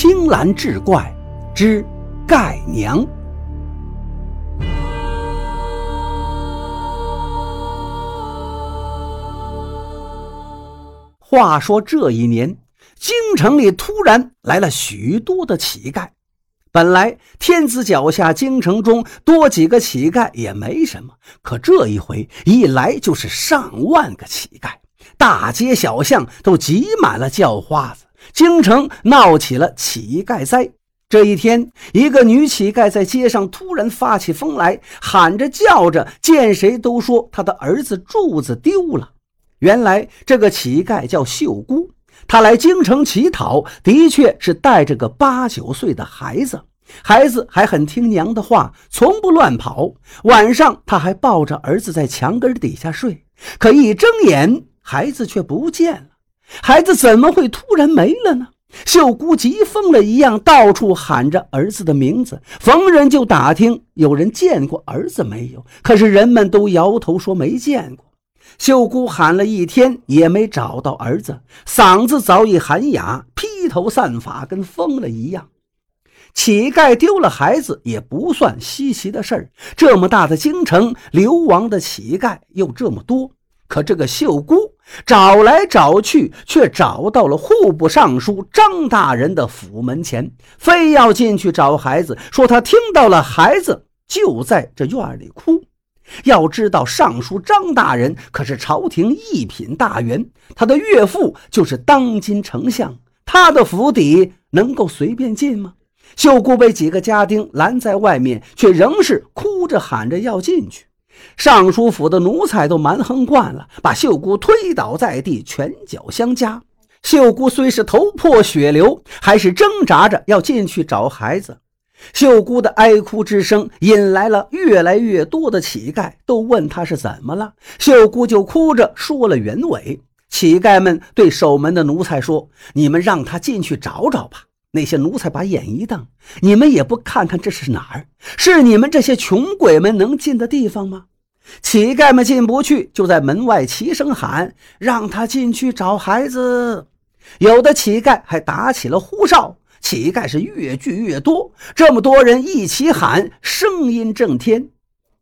青蓝志怪之盖娘。话说这一年，京城里突然来了许多的乞丐。本来天子脚下，京城中多几个乞丐也没什么，可这一回一来就是上万个乞丐，大街小巷都挤满了叫花子。京城闹起了乞丐灾。这一天，一个女乞丐在街上突然发起疯来，喊着叫着，见谁都说她的儿子柱子丢了。原来这个乞丐叫秀姑，她来京城乞讨，的确是带着个八九岁的孩子，孩子还很听娘的话，从不乱跑。晚上，她还抱着儿子在墙根底下睡，可一睁眼，孩子却不见了。孩子怎么会突然没了呢？秀姑急疯了一样，到处喊着儿子的名字，逢人就打听有人见过儿子没有。可是人们都摇头说没见过。秀姑喊了一天也没找到儿子，嗓子早已喊哑，披头散发，跟疯了一样。乞丐丢了孩子也不算稀奇的事儿，这么大的京城，流亡的乞丐又这么多。可这个秀姑找来找去，却找到了户部尚书张大人的府门前，非要进去找孩子，说他听到了孩子就在这院里哭。要知道，尚书张大人可是朝廷一品大员，他的岳父就是当今丞相，他的府邸能够随便进吗？秀姑被几个家丁拦在外面，却仍是哭着喊着要进去。尚书府的奴才都蛮横惯了，把秀姑推倒在地，拳脚相加。秀姑虽是头破血流，还是挣扎着要进去找孩子。秀姑的哀哭之声引来了越来越多的乞丐，都问她是怎么了。秀姑就哭着说了原委。乞丐们对守门的奴才说：“你们让他进去找找吧。”那些奴才把眼一瞪：“你们也不看看这是哪儿？是你们这些穷鬼们能进的地方吗？”乞丐们进不去，就在门外齐声喊：“让他进去找孩子。”有的乞丐还打起了呼哨，乞丐是越聚越多。这么多人一起喊，声音震天。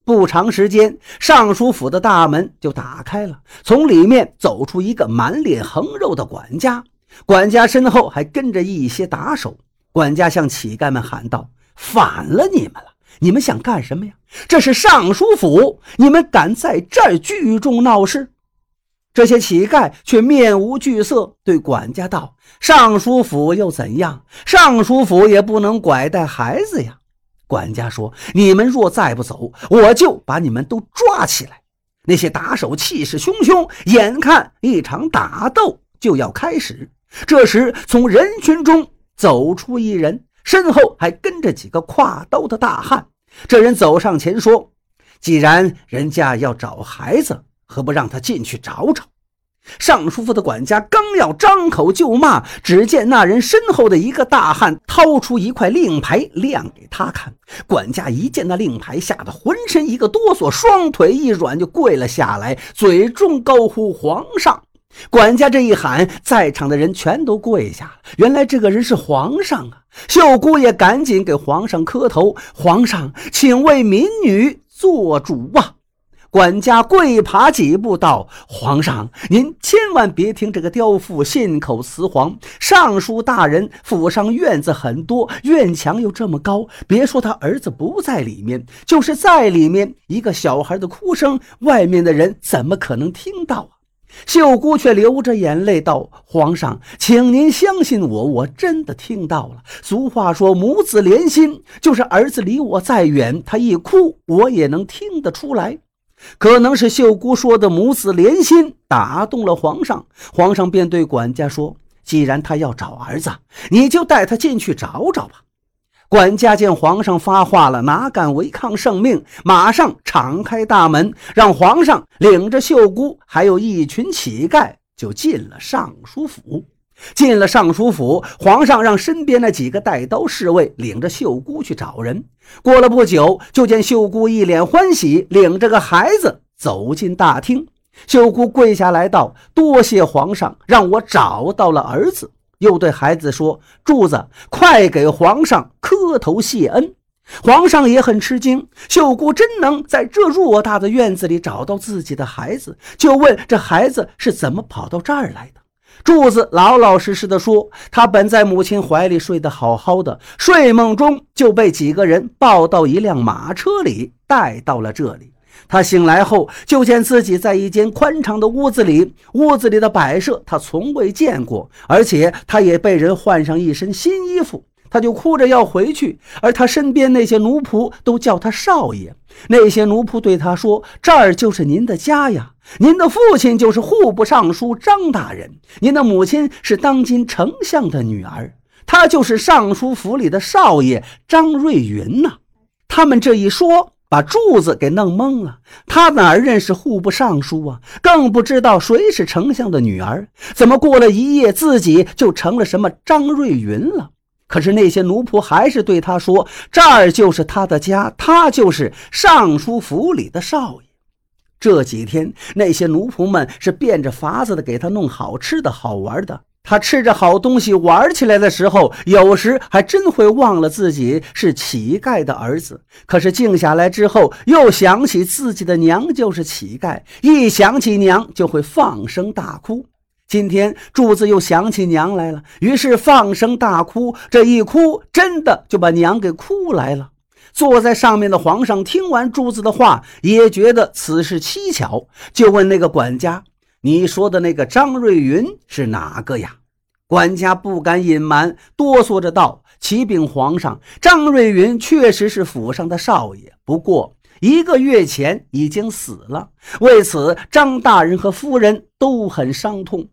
不长时间，尚书府的大门就打开了，从里面走出一个满脸横肉的管家。管家身后还跟着一些打手。管家向乞丐们喊道：“反了你们了！”你们想干什么呀？这是尚书府，你们敢在这儿聚众闹事？这些乞丐却面无惧色，对管家道：“尚书府又怎样？尚书府也不能拐带孩子呀。”管家说：“你们若再不走，我就把你们都抓起来。”那些打手气势汹汹，眼看一场打斗就要开始。这时，从人群中走出一人。身后还跟着几个挎刀的大汉。这人走上前说：“既然人家要找孩子，何不让他进去找找？”尚书府的管家刚要张口就骂，只见那人身后的一个大汉掏出一块令牌亮给他看。管家一见那令牌，吓得浑身一个哆嗦，双腿一软就跪了下来，嘴中高呼：“皇上！”管家这一喊，在场的人全都跪下了。原来这个人是皇上啊！秀姑也赶紧给皇上磕头：“皇上，请为民女做主啊！”管家跪爬几步道：“皇上，您千万别听这个刁妇信口雌黄。尚书大人府上院子很多，院墙又这么高，别说他儿子不在里面，就是在里面，一个小孩的哭声，外面的人怎么可能听到啊？”秀姑却流着眼泪道：“皇上，请您相信我，我真的听到了。俗话说母子连心，就是儿子离我再远，他一哭，我也能听得出来。可能是秀姑说的母子连心打动了皇上，皇上便对管家说：既然他要找儿子，你就带他进去找找吧。”管家见皇上发话了，哪敢违抗圣命？马上敞开大门，让皇上领着秀姑，还有一群乞丐，就进了尚书府。进了尚书府，皇上让身边那几个带刀侍卫领着秀姑去找人。过了不久，就见秀姑一脸欢喜，领着个孩子走进大厅。秀姑跪下来道：“多谢皇上，让我找到了儿子。”又对孩子说：“柱子，快给皇上磕头谢恩。”皇上也很吃惊，秀姑真能在这偌大的院子里找到自己的孩子，就问这孩子是怎么跑到这儿来的。柱子老老实实的说：“他本在母亲怀里睡得好好的，睡梦中就被几个人抱到一辆马车里，带到了这里。他醒来后，就见自己在一间宽敞的屋子里，屋子里的摆设他从未见过，而且他也被人换上一身新衣服。”他就哭着要回去，而他身边那些奴仆都叫他少爷。那些奴仆对他说：“这儿就是您的家呀，您的父亲就是户部尚书张大人，您的母亲是当今丞相的女儿，他就是尚书府里的少爷张瑞云呐。”他们这一说，把柱子给弄懵了。他哪认识户部尚书啊？更不知道谁是丞相的女儿。怎么过了一夜，自己就成了什么张瑞云了？可是那些奴仆还是对他说：“这儿就是他的家，他就是尚书府里的少爷。”这几天，那些奴仆们是变着法子的给他弄好吃的好玩的。他吃着好东西玩起来的时候，有时还真会忘了自己是乞丐的儿子。可是静下来之后，又想起自己的娘就是乞丐，一想起娘就会放声大哭。今天柱子又想起娘来了，于是放声大哭。这一哭，真的就把娘给哭来了。坐在上面的皇上听完柱子的话，也觉得此事蹊跷，就问那个管家：“你说的那个张瑞云是哪个呀？”管家不敢隐瞒，哆嗦着道：“启禀皇上，张瑞云确实是府上的少爷，不过一个月前已经死了。为此，张大人和夫人都很伤痛。”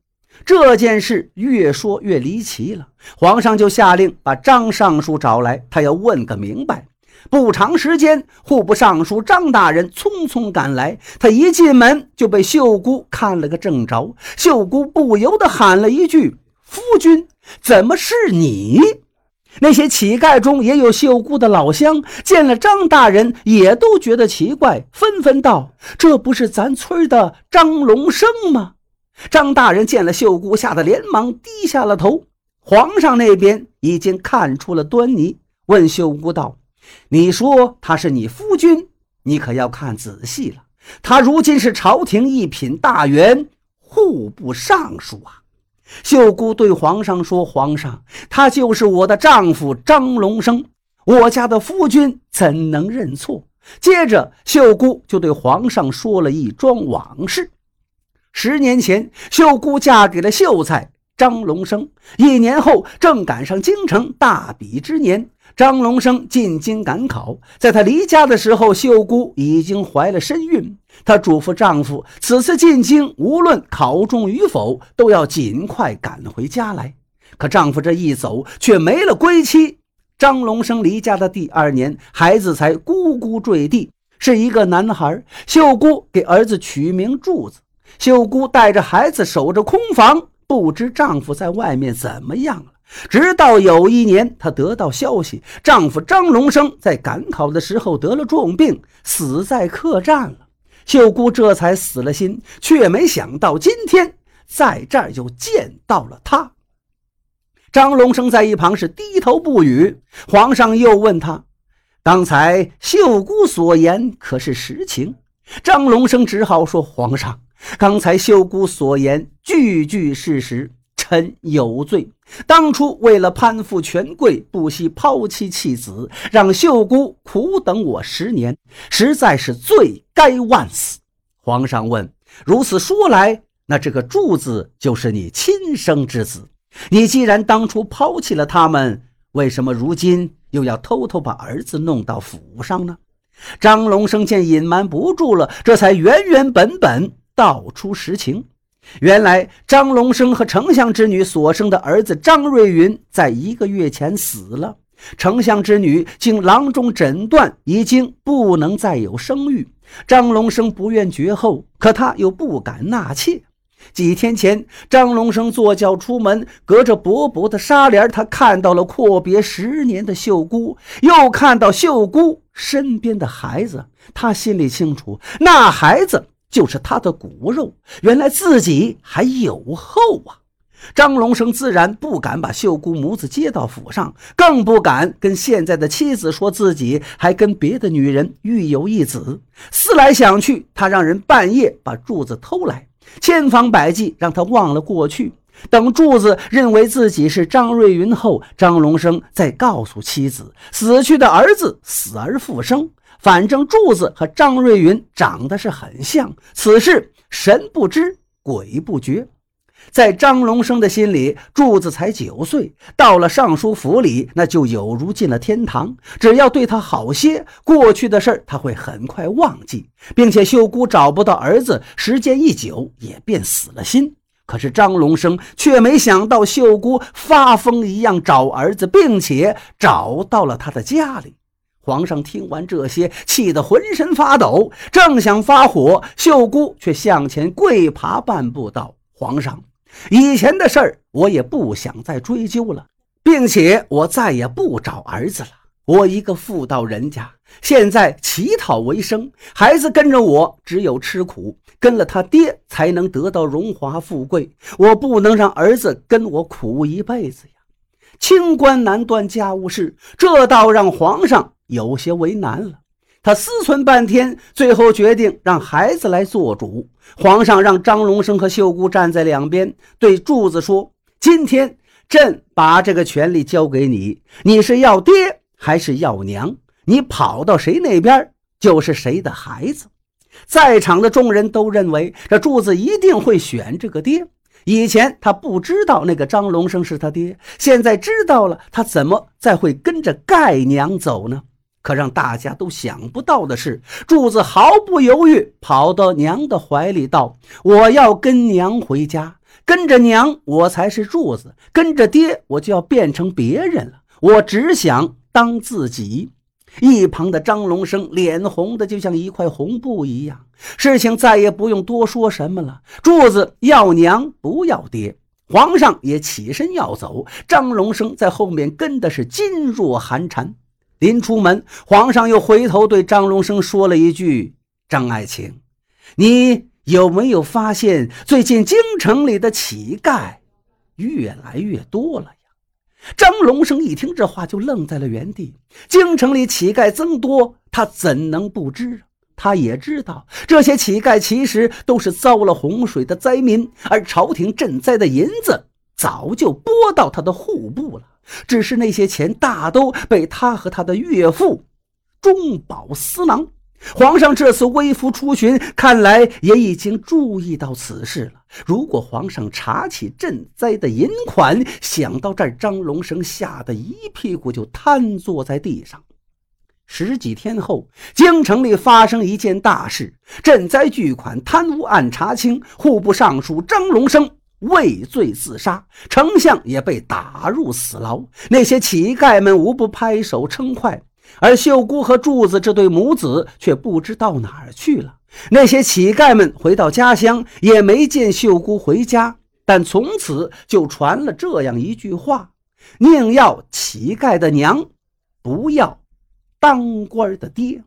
这件事越说越离奇了，皇上就下令把张尚书找来，他要问个明白。不长时间，户部尚书张大人匆匆赶来，他一进门就被秀姑看了个正着。秀姑不由得喊了一句：“夫君，怎么是你？”那些乞丐中也有秀姑的老乡，见了张大人也都觉得奇怪，纷纷道：“这不是咱村的张龙生吗？”张大人见了秀姑，吓得连忙低下了头。皇上那边已经看出了端倪，问秀姑道：“你说他是你夫君，你可要看仔细了。他如今是朝廷一品大员，户部尚书啊。”秀姑对皇上说：“皇上，他就是我的丈夫张龙生，我家的夫君怎能认错？”接着，秀姑就对皇上说了一桩往事。十年前，秀姑嫁给了秀才张龙生。一年后，正赶上京城大比之年，张龙生进京赶考。在他离家的时候，秀姑已经怀了身孕。她嘱咐丈夫，此次进京，无论考中与否，都要尽快赶回家来。可丈夫这一走，却没了归期。张龙生离家的第二年，孩子才咕咕坠地，是一个男孩。秀姑给儿子取名柱子。秀姑带着孩子守着空房，不知丈夫在外面怎么样了。直到有一年，她得到消息，丈夫张龙生在赶考的时候得了重病，死在客栈了。秀姑这才死了心，却没想到今天在这儿又见到了他。张龙生在一旁是低头不语。皇上又问他：“刚才秀姑所言可是实情？”张龙生只好说：“皇上。”刚才秀姑所言句句事实，臣有罪。当初为了攀附权贵，不惜抛妻弃子，让秀姑苦等我十年，实在是罪该万死。皇上问：如此说来，那这个柱子就是你亲生之子？你既然当初抛弃了他们，为什么如今又要偷偷把儿子弄到府上呢？张龙生见隐瞒不住了，这才原原本本。道出实情，原来张龙生和丞相之女所生的儿子张瑞云，在一个月前死了。丞相之女经郎中诊断，已经不能再有生育。张龙生不愿绝后，可他又不敢纳妾。几天前，张龙生坐轿出门，隔着薄薄的纱帘，他看到了阔别十年的秀姑，又看到秀姑身边的孩子。他心里清楚，那孩子。就是他的骨肉，原来自己还有后啊！张龙生自然不敢把秀姑母子接到府上，更不敢跟现在的妻子说自己还跟别的女人育有一子。思来想去，他让人半夜把柱子偷来，千方百计让他忘了过去。等柱子认为自己是张瑞云后，张龙生再告诉妻子死去的儿子死而复生。反正柱子和张瑞云长得是很像，此事神不知鬼不觉。在张龙生的心里，柱子才九岁，到了尚书府里，那就有如进了天堂。只要对他好些，过去的事他会很快忘记，并且秀姑找不到儿子，时间一久也便死了心。可是张龙生却没想到，秀姑发疯一样找儿子，并且找到了他的家里。皇上听完这些，气得浑身发抖，正想发火，秀姑却向前跪爬半步道：“皇上。”以前的事儿，我也不想再追究了，并且我再也不找儿子了。我一个妇道人家，现在乞讨为生，孩子跟着我，只有吃苦，跟了他爹才能得到荣华富贵。我不能让儿子跟我苦一辈子呀！清官难断家务事，这倒让皇上有些为难了。他思忖半天，最后决定让孩子来做主。皇上让张龙生和秀姑站在两边，对柱子说：“今天朕把这个权利交给你，你是要爹还是要娘？你跑到谁那边，就是谁的孩子。”在场的众人都认为这柱子一定会选这个爹。以前他不知道那个张龙生是他爹，现在知道了，他怎么再会跟着盖娘走呢？可让大家都想不到的是，柱子毫不犹豫跑到娘的怀里，道：“我要跟娘回家，跟着娘我才是柱子，跟着爹我就要变成别人了。我只想当自己。”一旁的张龙生脸红的就像一块红布一样。事情再也不用多说什么了，柱子要娘不要爹，皇上也起身要走，张龙生在后面跟的是噤若寒蝉。临出门，皇上又回头对张龙生说了一句：“张爱卿，你有没有发现最近京城里的乞丐越来越多了呀？”张龙生一听这话，就愣在了原地。京城里乞丐增多，他怎能不知？他也知道，这些乞丐其实都是遭了洪水的灾民，而朝廷赈灾的银子早就拨到他的户部了。只是那些钱大都被他和他的岳父中饱私囊。皇上这次微服出巡，看来也已经注意到此事了。如果皇上查起赈灾的银款，想到这儿，张龙生吓得一屁股就瘫坐在地上。十几天后，京城里发生一件大事：赈灾巨款贪污案查清，户部尚书张龙生。畏罪自杀，丞相也被打入死牢。那些乞丐们无不拍手称快，而秀姑和柱子这对母子却不知到哪儿去了。那些乞丐们回到家乡，也没见秀姑回家，但从此就传了这样一句话：宁要乞丐的娘，不要当官的爹。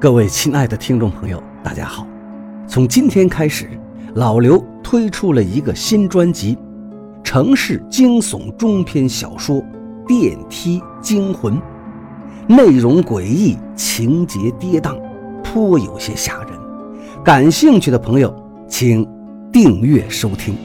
各位亲爱的听众朋友，大家好。从今天开始，老刘推出了一个新专辑《城市惊悚中篇小说《电梯惊魂》，内容诡异，情节跌宕，颇有些吓人。感兴趣的朋友，请订阅收听。